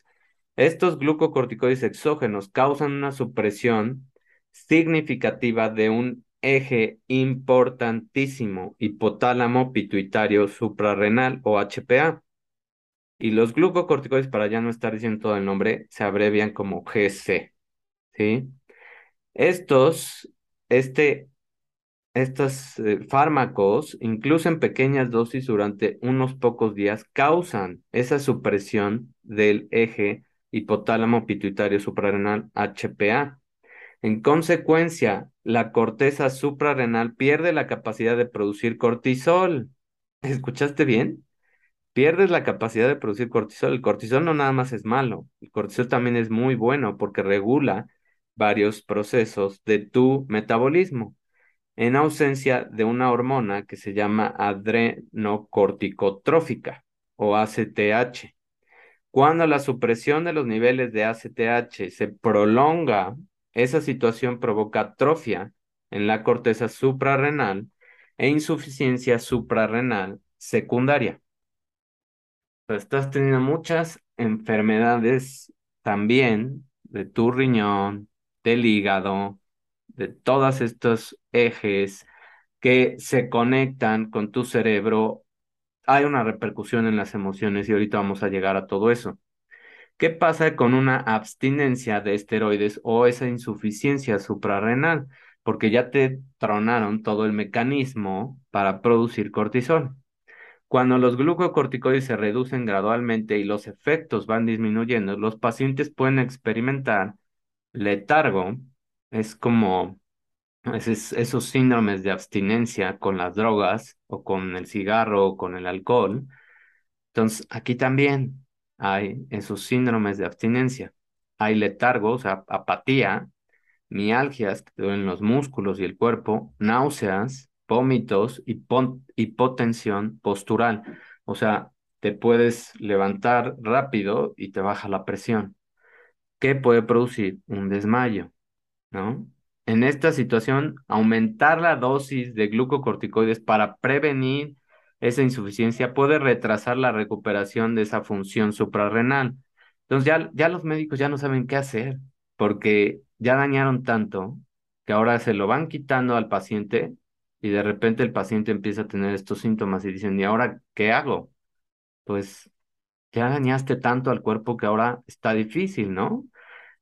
Speaker 1: Estos glucocorticoides exógenos causan una supresión significativa de un eje importantísimo hipotálamo pituitario suprarrenal o HPA. Y los glucocorticoides, para ya no estar diciendo todo el nombre, se abrevian como GC. ¿Sí? Estos, este estos eh, fármacos, incluso en pequeñas dosis durante unos pocos días, causan esa supresión del eje hipotálamo pituitario suprarrenal HPA. En consecuencia, la corteza suprarrenal pierde la capacidad de producir cortisol. ¿Escuchaste bien? Pierdes la capacidad de producir cortisol. El cortisol no nada más es malo, el cortisol también es muy bueno porque regula varios procesos de tu metabolismo en ausencia de una hormona que se llama adrenocorticotrófica o ACTH. Cuando la supresión de los niveles de ACTH se prolonga, esa situación provoca atrofia en la corteza suprarrenal e insuficiencia suprarrenal secundaria. estás teniendo muchas enfermedades también de tu riñón, del hígado, de todos estos ejes que se conectan con tu cerebro, hay una repercusión en las emociones y ahorita vamos a llegar a todo eso. ¿Qué pasa con una abstinencia de esteroides o esa insuficiencia suprarrenal? Porque ya te tronaron todo el mecanismo para producir cortisol. Cuando los glucocorticoides se reducen gradualmente y los efectos van disminuyendo, los pacientes pueden experimentar letargo, es como esos síndromes de abstinencia con las drogas o con el cigarro o con el alcohol. Entonces, aquí también hay esos síndromes de abstinencia. Hay letargo, o sea, apatía, mialgias que duelen los músculos y el cuerpo, náuseas, vómitos, hipotensión postural. O sea, te puedes levantar rápido y te baja la presión. ¿Qué puede producir? Un desmayo, ¿no? En esta situación, aumentar la dosis de glucocorticoides para prevenir esa insuficiencia puede retrasar la recuperación de esa función suprarrenal. Entonces ya, ya los médicos ya no saben qué hacer porque ya dañaron tanto que ahora se lo van quitando al paciente y de repente el paciente empieza a tener estos síntomas y dicen, ¿y ahora qué hago? Pues ya dañaste tanto al cuerpo que ahora está difícil, ¿no?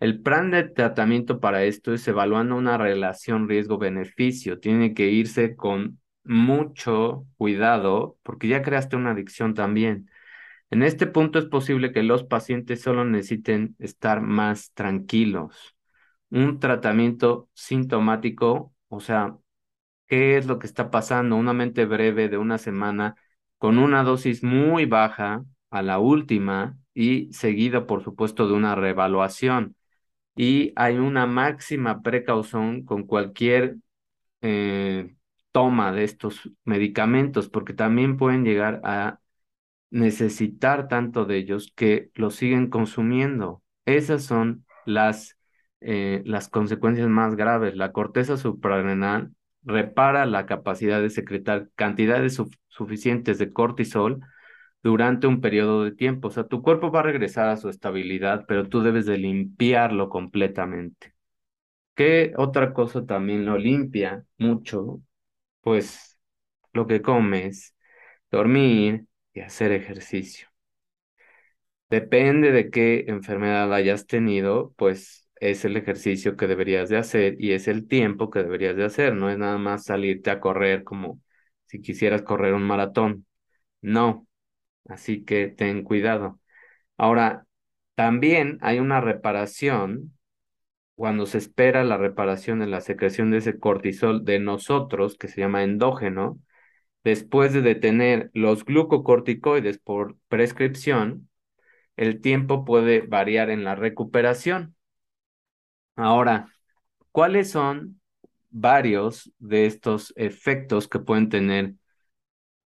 Speaker 1: El plan de tratamiento para esto es evaluando una relación riesgo-beneficio. Tiene que irse con mucho cuidado porque ya creaste una adicción también. En este punto es posible que los pacientes solo necesiten estar más tranquilos. Un tratamiento sintomático, o sea, ¿qué es lo que está pasando? Una mente breve de una semana con una dosis muy baja a la última y seguido, por supuesto, de una reevaluación. Y hay una máxima precaución con cualquier eh, toma de estos medicamentos, porque también pueden llegar a necesitar tanto de ellos que los siguen consumiendo. Esas son las, eh, las consecuencias más graves. La corteza suprarrenal repara la capacidad de secretar cantidades suficientes de cortisol durante un periodo de tiempo. O sea, tu cuerpo va a regresar a su estabilidad, pero tú debes de limpiarlo completamente. ¿Qué otra cosa también lo limpia mucho? Pues lo que comes, dormir y hacer ejercicio. Depende de qué enfermedad hayas tenido, pues es el ejercicio que deberías de hacer y es el tiempo que deberías de hacer. No es nada más salirte a correr como si quisieras correr un maratón. No, así que ten cuidado. Ahora, también hay una reparación cuando se espera la reparación en la secreción de ese cortisol de nosotros, que se llama endógeno, después de detener los glucocorticoides por prescripción, el tiempo puede variar en la recuperación. Ahora, ¿cuáles son varios de estos efectos que pueden tener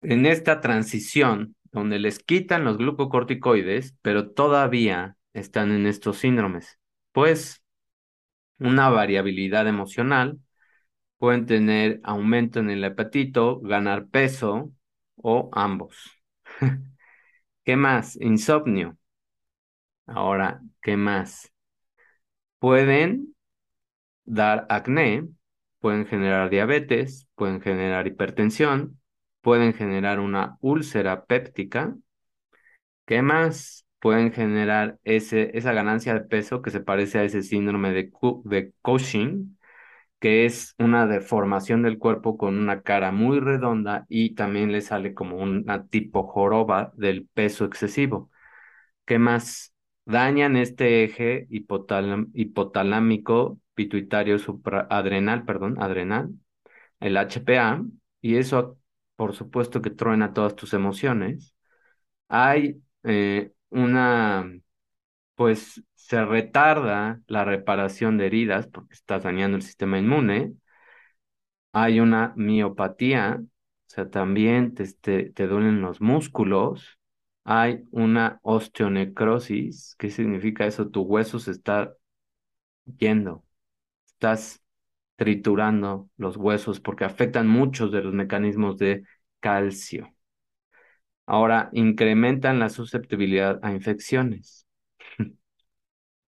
Speaker 1: en esta transición donde les quitan los glucocorticoides, pero todavía están en estos síndromes? Pues una variabilidad emocional, pueden tener aumento en el apetito, ganar peso o ambos. ¿Qué más? Insomnio. Ahora, ¿qué más? Pueden dar acné, pueden generar diabetes, pueden generar hipertensión, pueden generar una úlcera péptica. ¿Qué más? Pueden generar ese, esa ganancia de peso que se parece a ese síndrome de, de Cushing, que es una deformación del cuerpo con una cara muy redonda y también le sale como una tipo joroba del peso excesivo. ¿Qué más? Dañan este eje hipotalámico pituitario supraadrenal, perdón, adrenal, el HPA, y eso, por supuesto, que truena todas tus emociones. Hay eh, una, pues, se retarda la reparación de heridas porque estás dañando el sistema inmune. Hay una miopatía, o sea, también te, te, duelen los músculos. Hay una osteonecrosis. ¿Qué significa eso? Tu hueso se está yendo. Estás triturando los huesos porque afectan muchos de los mecanismos de calcio. Ahora, incrementan la susceptibilidad a infecciones.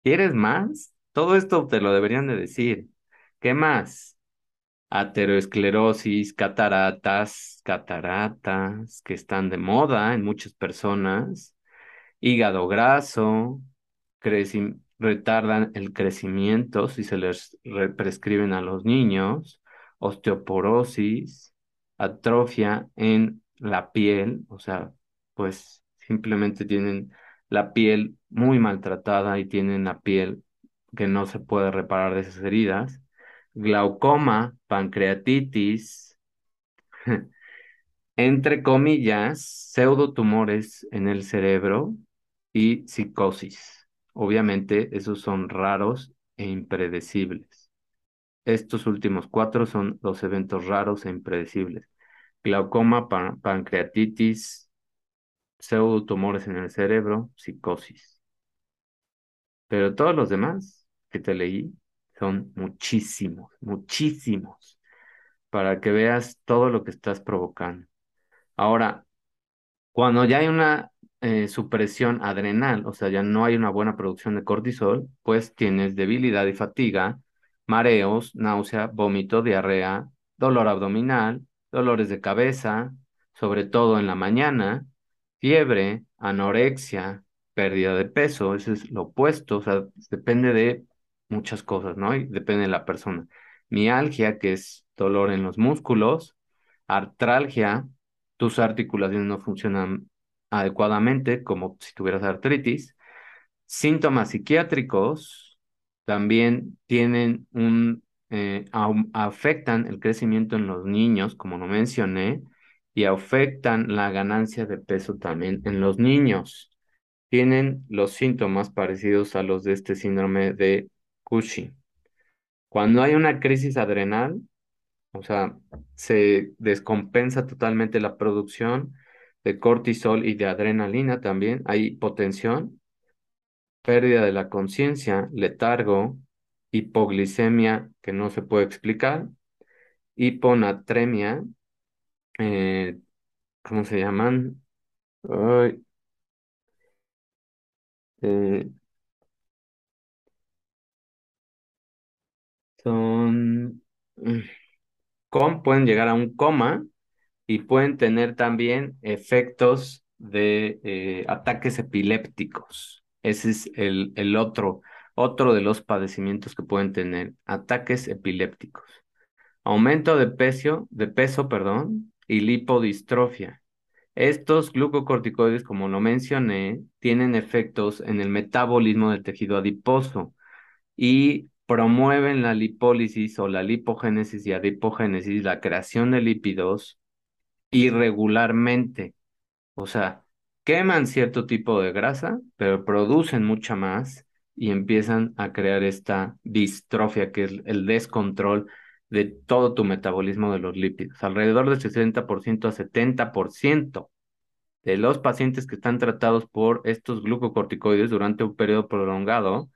Speaker 1: ¿Quieres más? Todo esto te lo deberían de decir. ¿Qué más? Ateroesclerosis, cataratas, cataratas que están de moda en muchas personas, hígado graso, retardan el crecimiento si se les prescriben a los niños, osteoporosis, atrofia en la piel, o sea, pues simplemente tienen la piel muy maltratada y tienen la piel que no se puede reparar de esas heridas, glaucoma, pancreatitis, entre comillas, pseudotumores en el cerebro y psicosis. Obviamente, esos son raros e impredecibles. Estos últimos cuatro son los eventos raros e impredecibles. Glaucoma, pancreatitis, pseudotumores en el cerebro, psicosis. Pero todos los demás que te leí son muchísimos, muchísimos, para que veas todo lo que estás provocando. Ahora, cuando ya hay una eh, supresión adrenal, o sea, ya no hay una buena producción de cortisol, pues tienes debilidad y fatiga, mareos, náusea, vómito, diarrea, dolor abdominal, dolores de cabeza, sobre todo en la mañana, fiebre, anorexia, pérdida de peso, eso es lo opuesto, o sea, depende de muchas cosas, ¿no? Y depende de la persona. Mialgia, que es dolor en los músculos, artralgia, tus articulaciones no funcionan adecuadamente, como si tuvieras artritis. Síntomas psiquiátricos también tienen un, eh, afectan el crecimiento en los niños, como lo mencioné, y afectan la ganancia de peso también en los niños. Tienen los síntomas parecidos a los de este síndrome de Cushing. Cuando hay una crisis adrenal, o sea, se descompensa totalmente la producción de cortisol y de adrenalina también, hay hipotensión, pérdida de la conciencia, letargo, hipoglicemia que no se puede explicar, hiponatremia, eh, ¿cómo se llaman? Eh, son, mm, pueden llegar a un coma y pueden tener también efectos de eh, ataques epilépticos. Ese es el, el otro, otro de los padecimientos que pueden tener, ataques epilépticos. Aumento de peso, de peso, perdón, y lipodistrofia. Estos glucocorticoides, como lo mencioné, tienen efectos en el metabolismo del tejido adiposo y promueven la lipólisis o la lipogénesis y adipogénesis, la creación de lípidos irregularmente. O sea, queman cierto tipo de grasa, pero producen mucha más y empiezan a crear esta distrofia, que es el descontrol de todo tu metabolismo de los lípidos. Alrededor del 60% a 70% de los pacientes que están tratados por estos glucocorticoides durante un periodo prolongado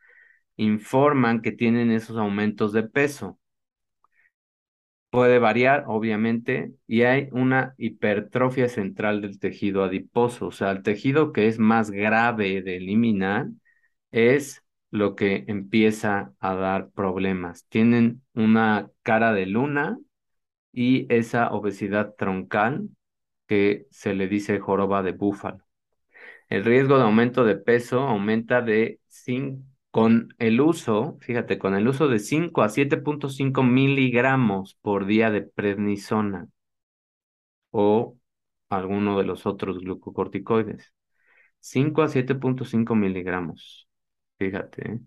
Speaker 1: informan que tienen esos aumentos de peso. Puede variar, obviamente, y hay una hipertrofia central del tejido adiposo, o sea, el tejido que es más grave de eliminar es lo que empieza a dar problemas. Tienen una cara de luna y esa obesidad troncal que se le dice joroba de búfalo. El riesgo de aumento de peso aumenta de 5 con el uso, fíjate, con el uso de 5 a 7.5 miligramos por día de prednisona o alguno de los otros glucocorticoides. 5 a 7.5 miligramos. Fíjate.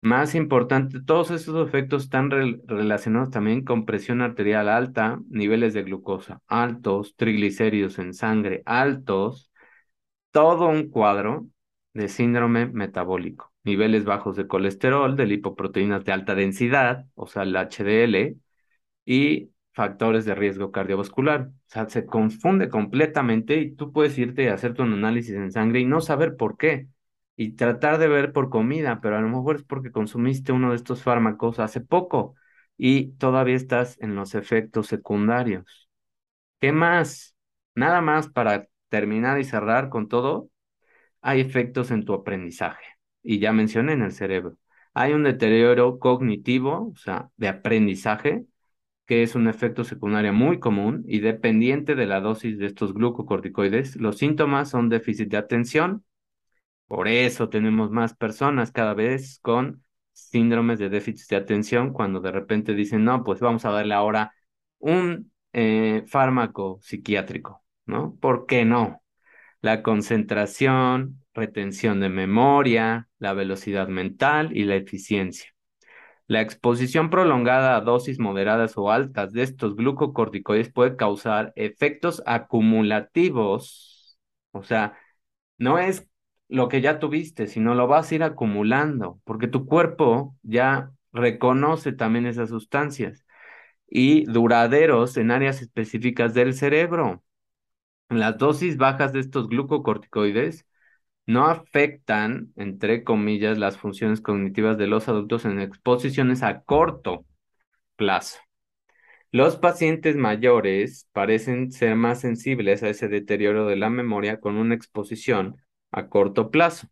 Speaker 1: Más importante, todos esos efectos están relacionados también con presión arterial alta, niveles de glucosa altos, triglicéridos en sangre altos, todo un cuadro de síndrome metabólico niveles bajos de colesterol, de lipoproteínas de alta densidad, o sea, el HDL, y factores de riesgo cardiovascular. O sea, se confunde completamente y tú puedes irte a hacerte un análisis en sangre y no saber por qué. Y tratar de ver por comida, pero a lo mejor es porque consumiste uno de estos fármacos hace poco y todavía estás en los efectos secundarios. ¿Qué más? Nada más para terminar y cerrar con todo, hay efectos en tu aprendizaje y ya mencioné en el cerebro. Hay un deterioro cognitivo, o sea, de aprendizaje, que es un efecto secundario muy común y dependiente de la dosis de estos glucocorticoides. Los síntomas son déficit de atención, por eso tenemos más personas cada vez con síndromes de déficit de atención cuando de repente dicen, no, pues vamos a darle ahora un eh, fármaco psiquiátrico, ¿no? ¿Por qué no? La concentración, retención de memoria, la velocidad mental y la eficiencia. La exposición prolongada a dosis moderadas o altas de estos glucocorticoides puede causar efectos acumulativos, o sea, no es lo que ya tuviste, sino lo vas a ir acumulando, porque tu cuerpo ya reconoce también esas sustancias y duraderos en áreas específicas del cerebro. Las dosis bajas de estos glucocorticoides no afectan, entre comillas, las funciones cognitivas de los adultos en exposiciones a corto plazo. Los pacientes mayores parecen ser más sensibles a ese deterioro de la memoria con una exposición a corto plazo.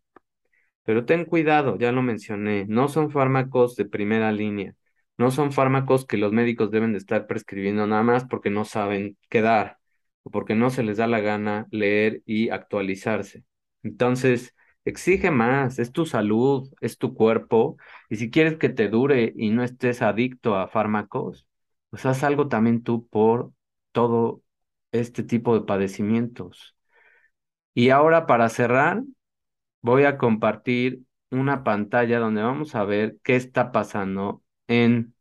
Speaker 1: Pero ten cuidado, ya lo mencioné, no son fármacos de primera línea, no son fármacos que los médicos deben de estar prescribiendo nada más porque no saben qué dar porque no se les da la gana leer y actualizarse. Entonces, exige más, es tu salud, es tu cuerpo, y si quieres que te dure y no estés adicto a fármacos, pues haz algo también tú por todo este tipo de padecimientos. Y ahora para cerrar, voy a compartir una pantalla donde vamos a ver qué está pasando en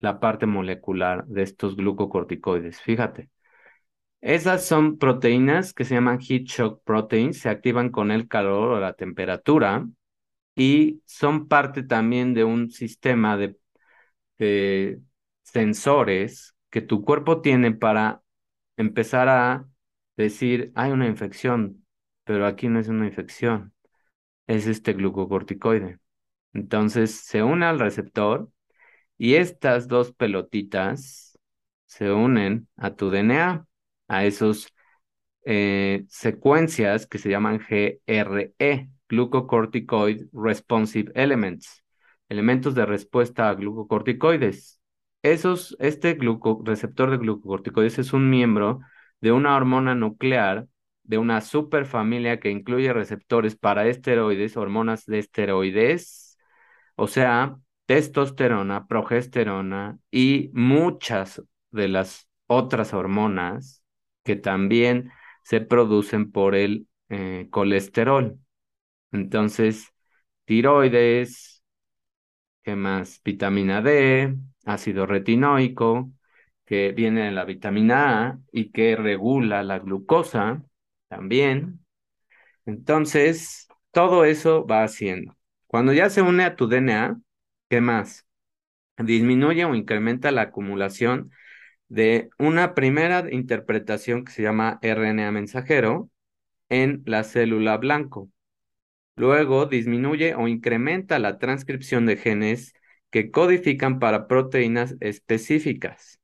Speaker 1: la parte molecular de estos glucocorticoides. Fíjate, esas son proteínas que se llaman heat shock proteins, se activan con el calor o la temperatura y son parte también de un sistema de, sensores que tu cuerpo tiene para empezar a decir, hay una infección, pero aquí no es una infección, es este glucocorticoide. Entonces se une al receptor y estas dos pelotitas se unen a tu DNA, a esos eh, secuencias que se llaman GRE, Glucocorticoid Responsive Elements, elementos de respuesta a glucocorticoides. Esos, este receptor de glucocorticoides es un miembro de una hormona nuclear de una superfamilia que incluye receptores para esteroides, hormonas de esteroides, o sea, testosterona, progesterona y muchas de las otras hormonas que también se producen por el eh, colesterol. Entonces, tiroides, ¿qué más? Vitamina D, ácido retinoico, que viene de la vitamina A y que regula la glucosa también. Entonces, todo eso va haciendo. Cuando ya se une a tu DNA, ¿qué más? Disminuye o incrementa la acumulación de una primera interpretación que se llama RNA mensajero en la célula blanco. Luego disminuye o incrementa la transcripción de genes que codifican para proteínas específicas.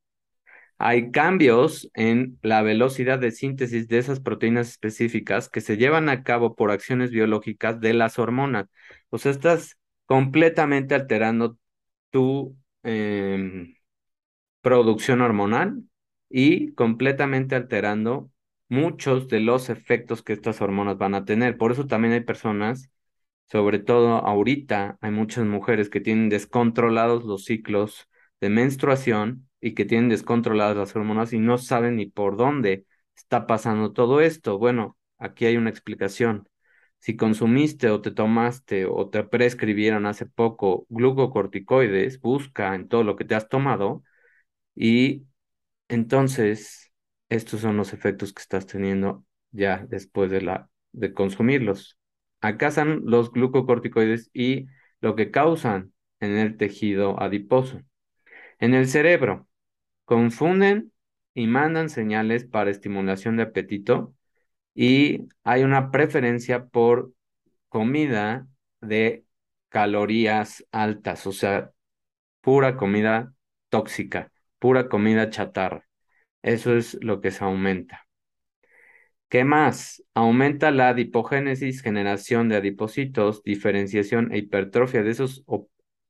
Speaker 1: Hay cambios en la velocidad de síntesis de esas proteínas específicas que se llevan a cabo por acciones biológicas de las hormonas. O sea, estás completamente alterando tu em, producción hormonal y completamente alterando muchos de los efectos que estas hormonas van a tener. Por eso también hay personas, sobre todo ahorita, hay muchas mujeres que tienen descontrolados los ciclos de menstruación y que tienen descontroladas las hormonas y no saben ni por dónde está pasando todo esto. Bueno, aquí hay una explicación. Si consumiste o te tomaste o te prescribieron hace poco glucocorticoides, busca en todo lo que te has tomado y entonces estos son los efectos que estás teniendo ya después de, la, de consumirlos. Acá están los glucocorticoides y lo que causan en el tejido adiposo. En el cerebro, confunden y mandan señales para estimulación de apetito y hay una preferencia por comida de calorías altas, o sea, pura comida tóxica, pura comida chatarra. Eso es lo que se aumenta. ¿Qué más? Aumenta la adipogénesis, generación de adipocitos, diferenciación e hipertrofia de esos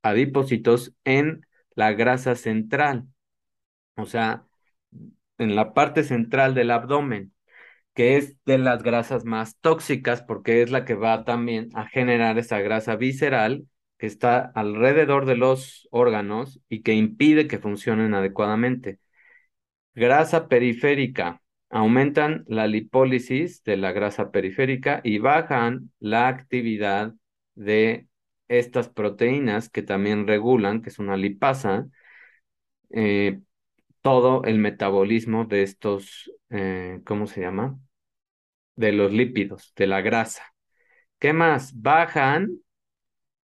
Speaker 1: adipocitos en la grasa central, o sea, en la parte central del abdomen que es de las grasas más tóxicas porque es la que va también a generar esa grasa visceral que está alrededor de los órganos y que impide que funcionen adecuadamente. Grasa periférica. Aumentan la lipólisis de la grasa periférica y bajan la actividad de estas proteínas que también regulan, que es una lipasa, eh, todo el metabolismo de estos, eh, ¿cómo se llama? De los lípidos, de la grasa. ¿Qué más? Bajan,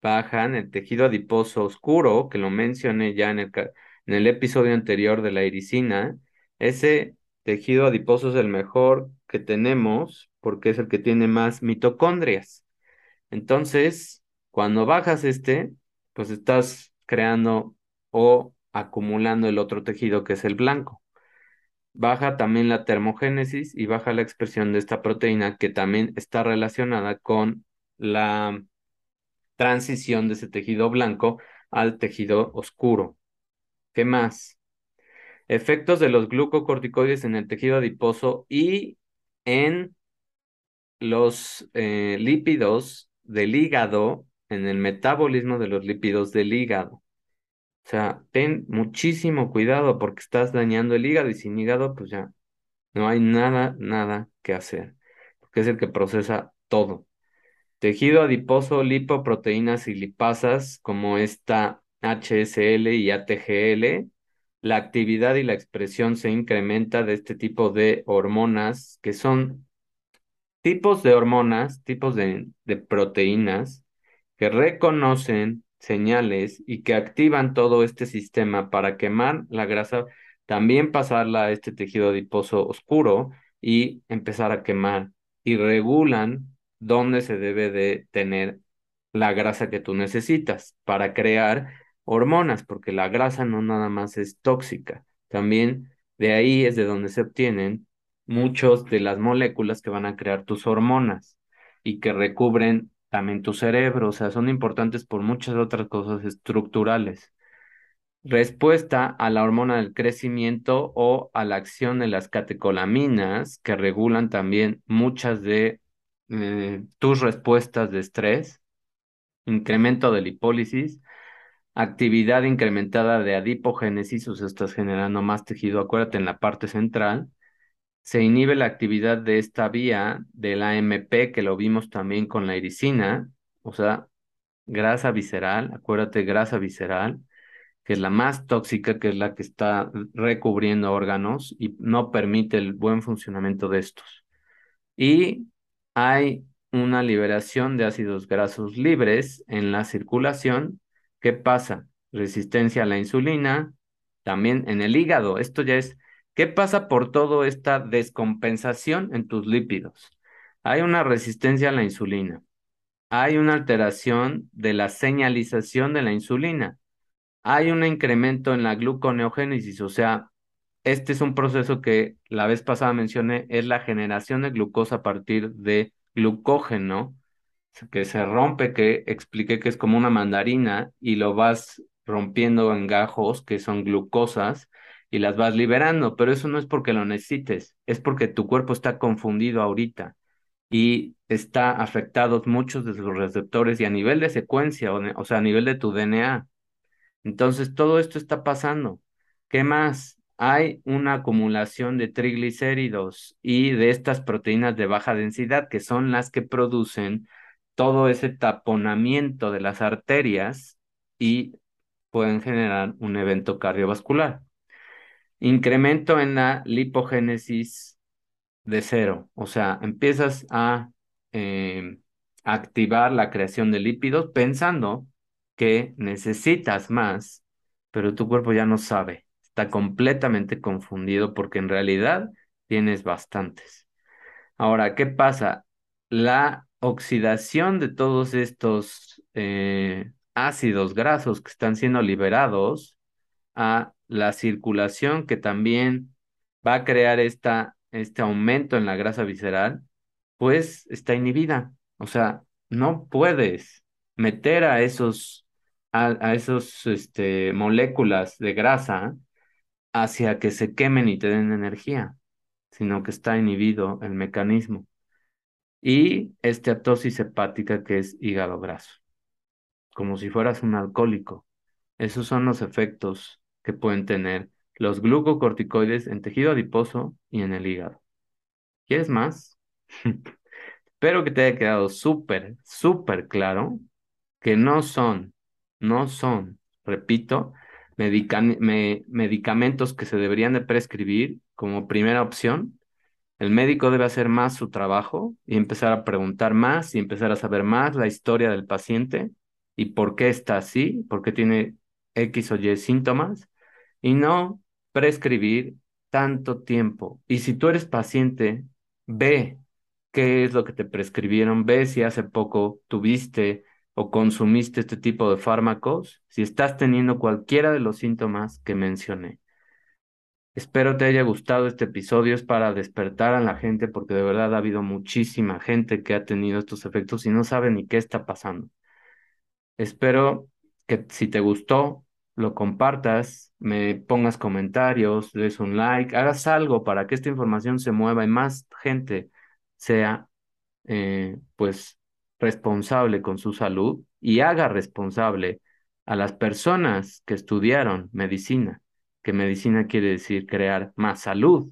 Speaker 1: bajan el tejido adiposo oscuro, que lo mencioné ya en el, episodio anterior de la iricina. Ese tejido adiposo es el mejor que tenemos porque es el que tiene más mitocondrias. Entonces, cuando bajas este, pues estás creando o acumulando el otro tejido que es el blanco. Baja también la termogénesis y baja la expresión de esta proteína que también está relacionada con la transición de ese tejido blanco al tejido oscuro. ¿Qué más? Efectos de los glucocorticoides en el tejido adiposo y en los eh, lípidos del hígado, en el metabolismo de los lípidos del hígado. O sea, ten muchísimo cuidado porque estás dañando el hígado y sin hígado, pues ya no hay nada, nada que hacer, porque es el que procesa todo. Tejido adiposo, lipoproteínas y lipasas, como esta HSL y ATGL, la actividad y la expresión se incrementa de este tipo de hormonas, que son tipos de hormonas, tipos de, de proteínas que reconocen señales y que activan todo este sistema para quemar la grasa, también pasarla a este tejido adiposo oscuro y empezar a quemar y regulan dónde se debe de tener la grasa que tú necesitas para crear hormonas, porque la grasa no nada más es tóxica, también de ahí es de donde se obtienen muchos de las moléculas que van a crear tus hormonas y que recubren también tu cerebro, o sea, son importantes por muchas otras cosas estructurales. Respuesta a la hormona del crecimiento o a la acción de las catecolaminas que regulan también muchas de eh, tus respuestas de estrés, incremento de lipólisis, actividad incrementada de adipogénesis, o sea, estás generando más tejido, acuérdate en la parte central, se inhibe la actividad de esta vía del AMP, que lo vimos también con la iricina, o sea, grasa visceral, acuérdate, grasa visceral, que es la más tóxica, que es la que está recubriendo órganos y no permite el buen funcionamiento de estos. Y hay una liberación de ácidos grasos libres en la circulación. ¿Qué pasa? Resistencia a la insulina, también en el hígado. Esto ya es, ¿qué pasa por toda esta descompensación en tus lípidos? Hay una resistencia a la insulina. Hay una alteración de la señalización de la insulina. Hay un incremento en la gluconeogénesis, o sea, este es un proceso que la vez pasada mencioné, es la generación de glucosa a partir de glucógeno, que se rompe, que expliqué que es como una mandarina y lo vas rompiendo en gajos, que son glucosas, y las vas liberando, pero eso no es porque lo necesites, es porque tu cuerpo está confundido ahorita y está afectados muchos de sus receptores y a nivel de secuencia, o, sea, a nivel de tu DNA. Entonces, todo esto está pasando. ¿Qué más? Hay una acumulación de triglicéridos y de estas proteínas de baja densidad que son las que producen todo ese taponamiento de las arterias y pueden generar un evento cardiovascular. Incremento en la lipogénesis de cero, o sea, empiezas a eh, activar la creación de lípidos pensando que necesitas más, pero tu cuerpo ya no sabe está completamente confundido porque en realidad tienes bastantes. Ahora, ¿qué pasa? La oxidación de todos estos eh, ácidos grasos que están siendo liberados a la circulación que también va a crear esta, este aumento en la grasa visceral, pues está inhibida. O sea, no puedes meter a esos, a, esos este, moléculas de grasa hacia que se quemen y te den energía, sino que está inhibido el mecanismo. Y esteatosis hepática, que es hígado graso, como si fueras un alcohólico. Esos son los efectos que pueden tener los glucocorticoides en tejido adiposo y en el hígado. ¿Quieres más? Espero que te haya quedado súper, súper claro que no son, no son, repito, medicamentos que se deberían de prescribir como primera opción, el médico debe hacer más su trabajo y empezar a preguntar más y empezar a saber más la historia del paciente y por qué está así, por qué tiene X o Y síntomas y no prescribir tanto tiempo. Y si tú eres paciente, ve qué es lo que te prescribieron, ve si hace poco tuviste o consumiste este tipo de fármacos, si estás teniendo cualquiera de los síntomas que mencioné. Espero te haya gustado este episodio, es para despertar a la gente porque de verdad ha habido muchísima gente que ha tenido estos efectos y no sabe ni qué está pasando. Espero que si te gustó, lo compartas, me pongas comentarios, des un like, hagas algo para que esta información se mueva y más gente sea eh, pues responsable con su salud y haga responsable a las personas que estudiaron medicina, que medicina quiere decir crear más salud,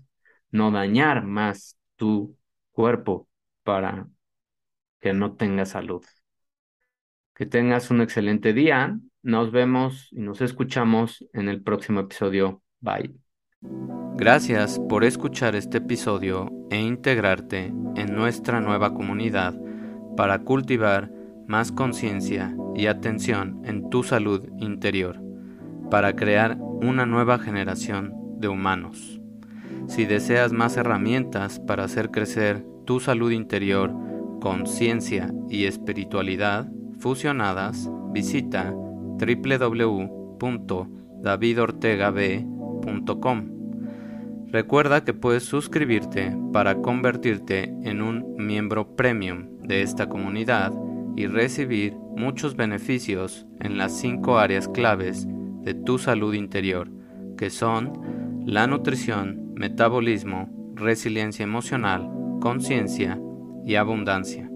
Speaker 1: no dañar más tu cuerpo para que no tenga salud. Que tengas un excelente día. Nos vemos y nos escuchamos en el próximo episodio. Bye.
Speaker 2: Gracias por escuchar este episodio e integrarte en nuestra nueva comunidad para cultivar más conciencia y atención en tu salud interior, para crear una nueva generación de humanos. Si deseas más herramientas para hacer crecer tu salud interior, conciencia y espiritualidad fusionadas, visita www.davidortegab.com. Recuerda que puedes suscribirte para convertirte en un miembro premium de esta comunidad y recibir muchos beneficios en las cinco áreas claves de tu salud interior, que son la nutrición, metabolismo, resiliencia emocional, conciencia y abundancia.